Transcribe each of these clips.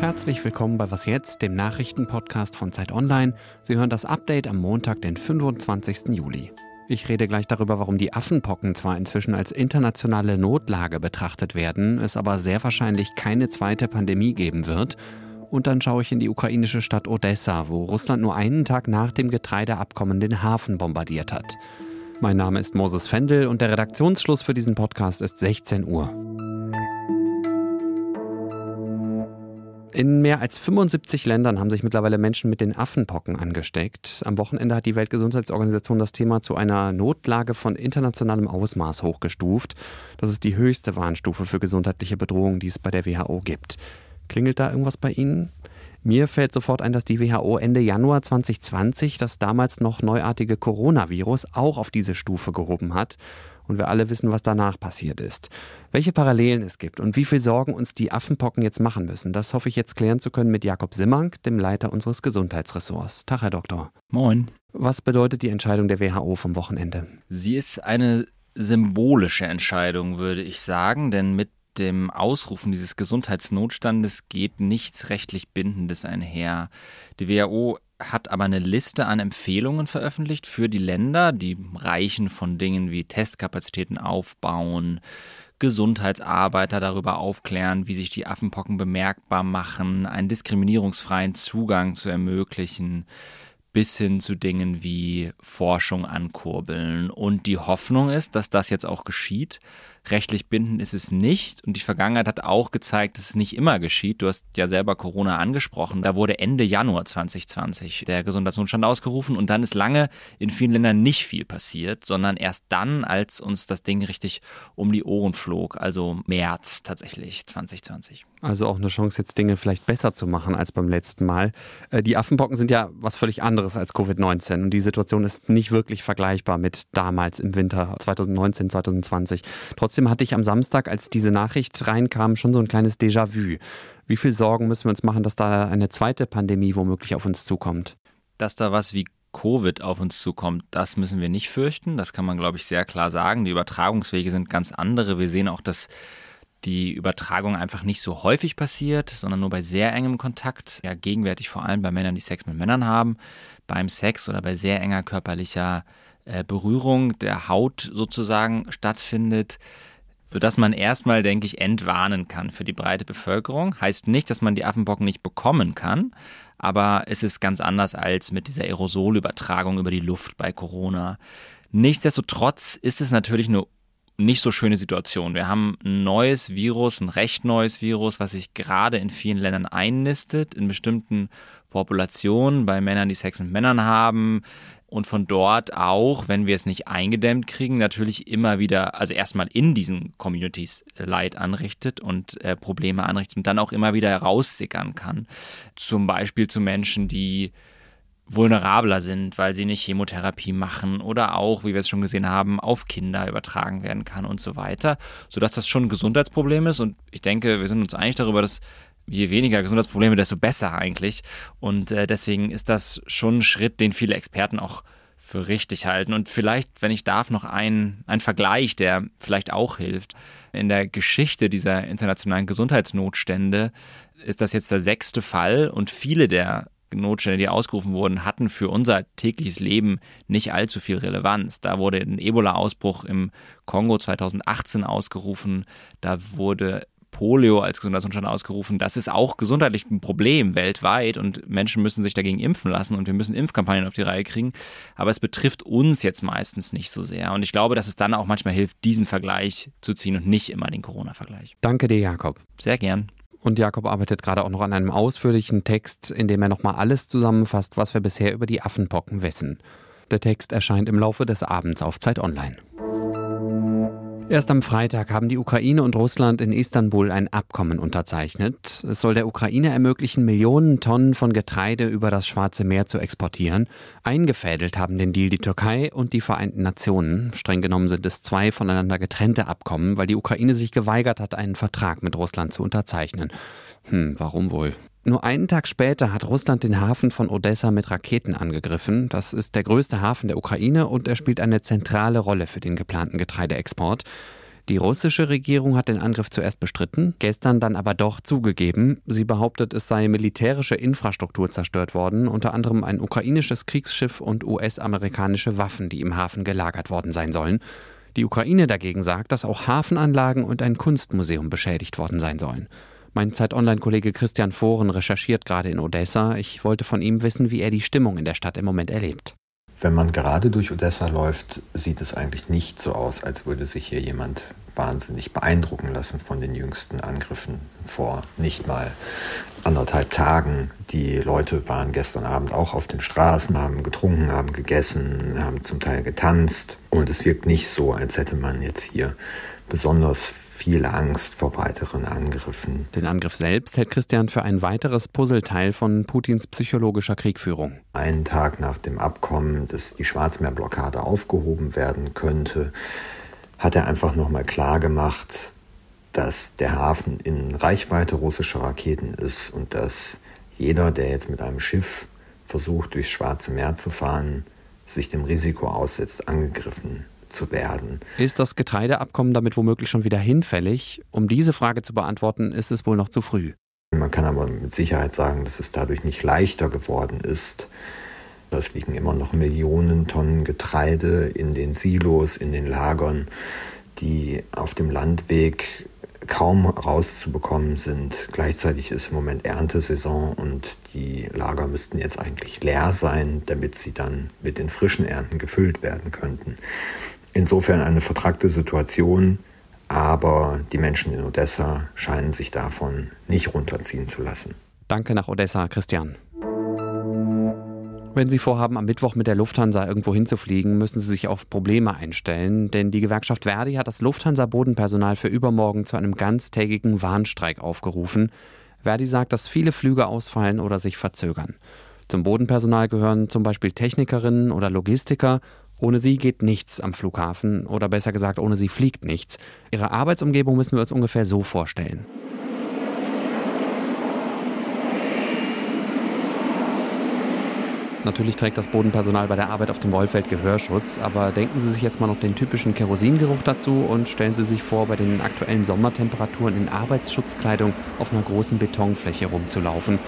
Herzlich willkommen bei Was jetzt, dem Nachrichtenpodcast von Zeit Online. Sie hören das Update am Montag, den 25. Juli. Ich rede gleich darüber, warum die Affenpocken zwar inzwischen als internationale Notlage betrachtet werden, es aber sehr wahrscheinlich keine zweite Pandemie geben wird. Und dann schaue ich in die ukrainische Stadt Odessa, wo Russland nur einen Tag nach dem Getreideabkommen den Hafen bombardiert hat. Mein Name ist Moses Fendel und der Redaktionsschluss für diesen Podcast ist 16 Uhr. In mehr als 75 Ländern haben sich mittlerweile Menschen mit den Affenpocken angesteckt. Am Wochenende hat die Weltgesundheitsorganisation das Thema zu einer Notlage von internationalem Ausmaß hochgestuft. Das ist die höchste Warnstufe für gesundheitliche Bedrohungen, die es bei der WHO gibt. Klingelt da irgendwas bei Ihnen? Mir fällt sofort ein, dass die WHO Ende Januar 2020 das damals noch neuartige Coronavirus auch auf diese Stufe gehoben hat und wir alle wissen, was danach passiert ist. Welche Parallelen es gibt und wie viel Sorgen uns die Affenpocken jetzt machen müssen, das hoffe ich jetzt klären zu können mit Jakob Simmank, dem Leiter unseres Gesundheitsressorts. Tag, Herr Doktor. Moin. Was bedeutet die Entscheidung der WHO vom Wochenende? Sie ist eine symbolische Entscheidung, würde ich sagen, denn mit dem Ausrufen dieses Gesundheitsnotstandes geht nichts rechtlich Bindendes einher. Die WHO hat aber eine Liste an Empfehlungen veröffentlicht für die Länder, die reichen von Dingen wie Testkapazitäten aufbauen, Gesundheitsarbeiter darüber aufklären, wie sich die Affenpocken bemerkbar machen, einen diskriminierungsfreien Zugang zu ermöglichen, bis hin zu Dingen wie Forschung ankurbeln. Und die Hoffnung ist, dass das jetzt auch geschieht. Rechtlich bindend ist es nicht und die Vergangenheit hat auch gezeigt, dass es nicht immer geschieht. Du hast ja selber Corona angesprochen. Da wurde Ende Januar 2020 der Gesundheitsnotstand ausgerufen und dann ist lange in vielen Ländern nicht viel passiert, sondern erst dann, als uns das Ding richtig um die Ohren flog, also März tatsächlich 2020. Also auch eine Chance, jetzt Dinge vielleicht besser zu machen als beim letzten Mal. Äh, die Affenpocken sind ja was völlig anderes als Covid-19 und die Situation ist nicht wirklich vergleichbar mit damals im Winter 2019, 2020. Trotzdem hatte ich am Samstag, als diese Nachricht reinkam, schon so ein kleines Déjà-vu. Wie viel Sorgen müssen wir uns machen, dass da eine zweite Pandemie womöglich auf uns zukommt? Dass da was wie Covid auf uns zukommt, das müssen wir nicht fürchten. Das kann man, glaube ich, sehr klar sagen. Die Übertragungswege sind ganz andere. Wir sehen auch, dass die Übertragung einfach nicht so häufig passiert, sondern nur bei sehr engem Kontakt. Ja, gegenwärtig vor allem bei Männern, die Sex mit Männern haben, beim Sex oder bei sehr enger körperlicher äh, Berührung der Haut sozusagen stattfindet, sodass man erstmal, denke ich, entwarnen kann für die breite Bevölkerung. Heißt nicht, dass man die Affenpocken nicht bekommen kann, aber es ist ganz anders als mit dieser Aerosolübertragung über die Luft bei Corona. Nichtsdestotrotz ist es natürlich eine nicht so schöne Situation. Wir haben ein neues Virus, ein recht neues Virus, was sich gerade in vielen Ländern einnistet, in bestimmten Populationen, bei Männern, die Sex mit Männern haben. Und von dort auch, wenn wir es nicht eingedämmt kriegen, natürlich immer wieder, also erstmal in diesen Communities Leid anrichtet und äh, Probleme anrichtet und dann auch immer wieder raussickern kann. Zum Beispiel zu Menschen, die vulnerabler sind, weil sie nicht Chemotherapie machen oder auch, wie wir es schon gesehen haben, auf Kinder übertragen werden kann und so weiter, sodass das schon ein Gesundheitsproblem ist und ich denke, wir sind uns einig darüber, dass je weniger Gesundheitsprobleme, desto besser eigentlich und äh, deswegen ist das schon ein Schritt, den viele Experten auch für richtig halten. Und vielleicht, wenn ich darf, noch ein, ein Vergleich, der vielleicht auch hilft. In der Geschichte dieser internationalen Gesundheitsnotstände ist das jetzt der sechste Fall und viele der Notstände, die ausgerufen wurden, hatten für unser tägliches Leben nicht allzu viel Relevanz. Da wurde ein Ebola-Ausbruch im Kongo 2018 ausgerufen, da wurde Polio als Gesundheitsnotstand ausgerufen. Das ist auch gesundheitlich ein Problem weltweit und Menschen müssen sich dagegen impfen lassen und wir müssen Impfkampagnen auf die Reihe kriegen. Aber es betrifft uns jetzt meistens nicht so sehr. Und ich glaube, dass es dann auch manchmal hilft, diesen Vergleich zu ziehen und nicht immer den Corona-Vergleich. Danke dir, Jakob. Sehr gern. Und Jakob arbeitet gerade auch noch an einem ausführlichen Text, in dem er nochmal alles zusammenfasst, was wir bisher über die Affenpocken wissen. Der Text erscheint im Laufe des Abends auf Zeit Online. Erst am Freitag haben die Ukraine und Russland in Istanbul ein Abkommen unterzeichnet. Es soll der Ukraine ermöglichen, Millionen Tonnen von Getreide über das Schwarze Meer zu exportieren. Eingefädelt haben den Deal die Türkei und die Vereinten Nationen. Streng genommen sind es zwei voneinander getrennte Abkommen, weil die Ukraine sich geweigert hat, einen Vertrag mit Russland zu unterzeichnen. Hm, warum wohl? Nur einen Tag später hat Russland den Hafen von Odessa mit Raketen angegriffen. Das ist der größte Hafen der Ukraine und er spielt eine zentrale Rolle für den geplanten Getreideexport. Die russische Regierung hat den Angriff zuerst bestritten, gestern dann aber doch zugegeben. Sie behauptet, es sei militärische Infrastruktur zerstört worden, unter anderem ein ukrainisches Kriegsschiff und US-amerikanische Waffen, die im Hafen gelagert worden sein sollen. Die Ukraine dagegen sagt, dass auch Hafenanlagen und ein Kunstmuseum beschädigt worden sein sollen. Mein Zeit-Online-Kollege Christian Foren recherchiert gerade in Odessa. Ich wollte von ihm wissen, wie er die Stimmung in der Stadt im Moment erlebt. Wenn man gerade durch Odessa läuft, sieht es eigentlich nicht so aus, als würde sich hier jemand wahnsinnig beeindrucken lassen von den jüngsten Angriffen vor nicht mal anderthalb Tagen. Die Leute waren gestern Abend auch auf den Straßen, haben getrunken, haben gegessen, haben zum Teil getanzt. Und es wirkt nicht so, als hätte man jetzt hier besonders viel Angst vor weiteren Angriffen. Den Angriff selbst hält Christian für ein weiteres Puzzleteil von Putins psychologischer Kriegführung. Einen Tag nach dem Abkommen, dass die Schwarzmeerblockade aufgehoben werden könnte, hat er einfach nochmal klar gemacht, dass der Hafen in Reichweite russischer Raketen ist und dass jeder, der jetzt mit einem Schiff versucht, durchs Schwarze Meer zu fahren, sich dem Risiko aussetzt, angegriffen zu werden. Ist das Getreideabkommen damit womöglich schon wieder hinfällig? Um diese Frage zu beantworten, ist es wohl noch zu früh. Man kann aber mit Sicherheit sagen, dass es dadurch nicht leichter geworden ist. Es liegen immer noch Millionen Tonnen Getreide in den Silos, in den Lagern, die auf dem Landweg kaum rauszubekommen sind. Gleichzeitig ist im Moment Erntesaison und die Lager müssten jetzt eigentlich leer sein, damit sie dann mit den frischen Ernten gefüllt werden könnten. Insofern eine vertragte Situation, aber die Menschen in Odessa scheinen sich davon nicht runterziehen zu lassen. Danke nach Odessa, Christian. Wenn Sie vorhaben, am Mittwoch mit der Lufthansa irgendwo hinzufliegen, müssen Sie sich auf Probleme einstellen, denn die Gewerkschaft Verdi hat das Lufthansa-Bodenpersonal für übermorgen zu einem ganztägigen Warnstreik aufgerufen. Verdi sagt, dass viele Flüge ausfallen oder sich verzögern. Zum Bodenpersonal gehören zum Beispiel Technikerinnen oder Logistiker ohne sie geht nichts am Flughafen oder besser gesagt, ohne sie fliegt nichts. Ihre Arbeitsumgebung müssen wir uns ungefähr so vorstellen. Natürlich trägt das Bodenpersonal bei der Arbeit auf dem Rollfeld Gehörschutz, aber denken Sie sich jetzt mal noch den typischen Kerosingeruch dazu und stellen Sie sich vor, bei den aktuellen Sommertemperaturen in Arbeitsschutzkleidung auf einer großen Betonfläche rumzulaufen.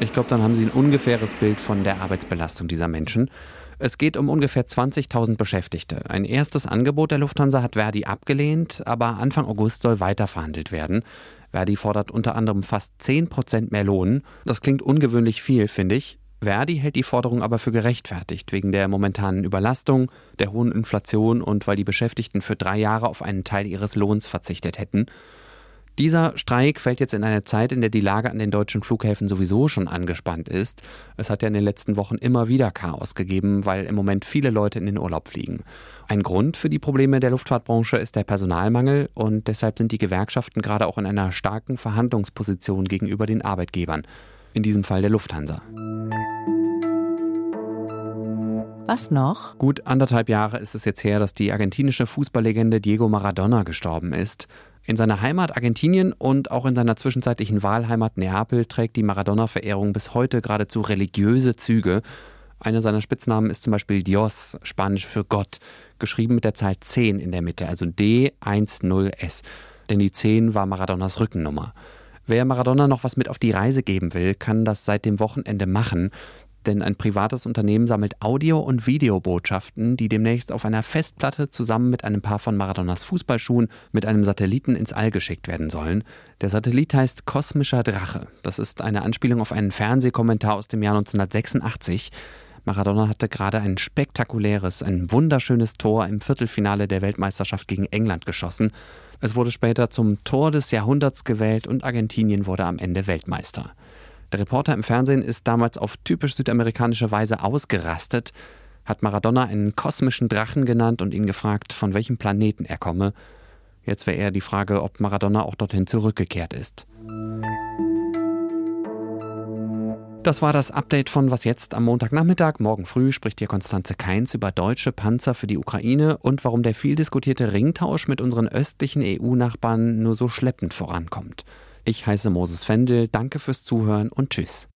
Ich glaube, dann haben Sie ein ungefähres Bild von der Arbeitsbelastung dieser Menschen. Es geht um ungefähr 20.000 Beschäftigte. Ein erstes Angebot der Lufthansa hat Verdi abgelehnt, aber Anfang August soll weiter verhandelt werden. Verdi fordert unter anderem fast 10 Prozent mehr Lohn. Das klingt ungewöhnlich viel, finde ich. Verdi hält die Forderung aber für gerechtfertigt, wegen der momentanen Überlastung, der hohen Inflation und weil die Beschäftigten für drei Jahre auf einen Teil ihres Lohns verzichtet hätten. Dieser Streik fällt jetzt in eine Zeit, in der die Lage an den deutschen Flughäfen sowieso schon angespannt ist. Es hat ja in den letzten Wochen immer wieder Chaos gegeben, weil im Moment viele Leute in den Urlaub fliegen. Ein Grund für die Probleme der Luftfahrtbranche ist der Personalmangel und deshalb sind die Gewerkschaften gerade auch in einer starken Verhandlungsposition gegenüber den Arbeitgebern, in diesem Fall der Lufthansa. Was noch? Gut anderthalb Jahre ist es jetzt her, dass die argentinische Fußballlegende Diego Maradona gestorben ist. In seiner Heimat Argentinien und auch in seiner zwischenzeitlichen Wahlheimat Neapel trägt die Maradona-Verehrung bis heute geradezu religiöse Züge. Einer seiner Spitznamen ist zum Beispiel Dios, Spanisch für Gott, geschrieben mit der Zahl 10 in der Mitte, also D10S. Denn die 10 war Maradonas Rückennummer. Wer Maradona noch was mit auf die Reise geben will, kann das seit dem Wochenende machen denn ein privates Unternehmen sammelt Audio- und Videobotschaften, die demnächst auf einer Festplatte zusammen mit einem Paar von Maradonas Fußballschuhen mit einem Satelliten ins All geschickt werden sollen. Der Satellit heißt Kosmischer Drache. Das ist eine Anspielung auf einen Fernsehkommentar aus dem Jahr 1986. Maradona hatte gerade ein spektakuläres, ein wunderschönes Tor im Viertelfinale der Weltmeisterschaft gegen England geschossen. Es wurde später zum Tor des Jahrhunderts gewählt und Argentinien wurde am Ende Weltmeister. Der Reporter im Fernsehen ist damals auf typisch südamerikanische Weise ausgerastet, hat Maradona einen kosmischen Drachen genannt und ihn gefragt, von welchem Planeten er komme. Jetzt wäre eher die Frage, ob Maradona auch dorthin zurückgekehrt ist. Das war das Update von Was jetzt am Montagnachmittag. Morgen früh spricht hier Konstanze Keins über deutsche Panzer für die Ukraine und warum der viel diskutierte Ringtausch mit unseren östlichen EU-Nachbarn nur so schleppend vorankommt. Ich heiße Moses Fendel, danke fürs Zuhören und tschüss.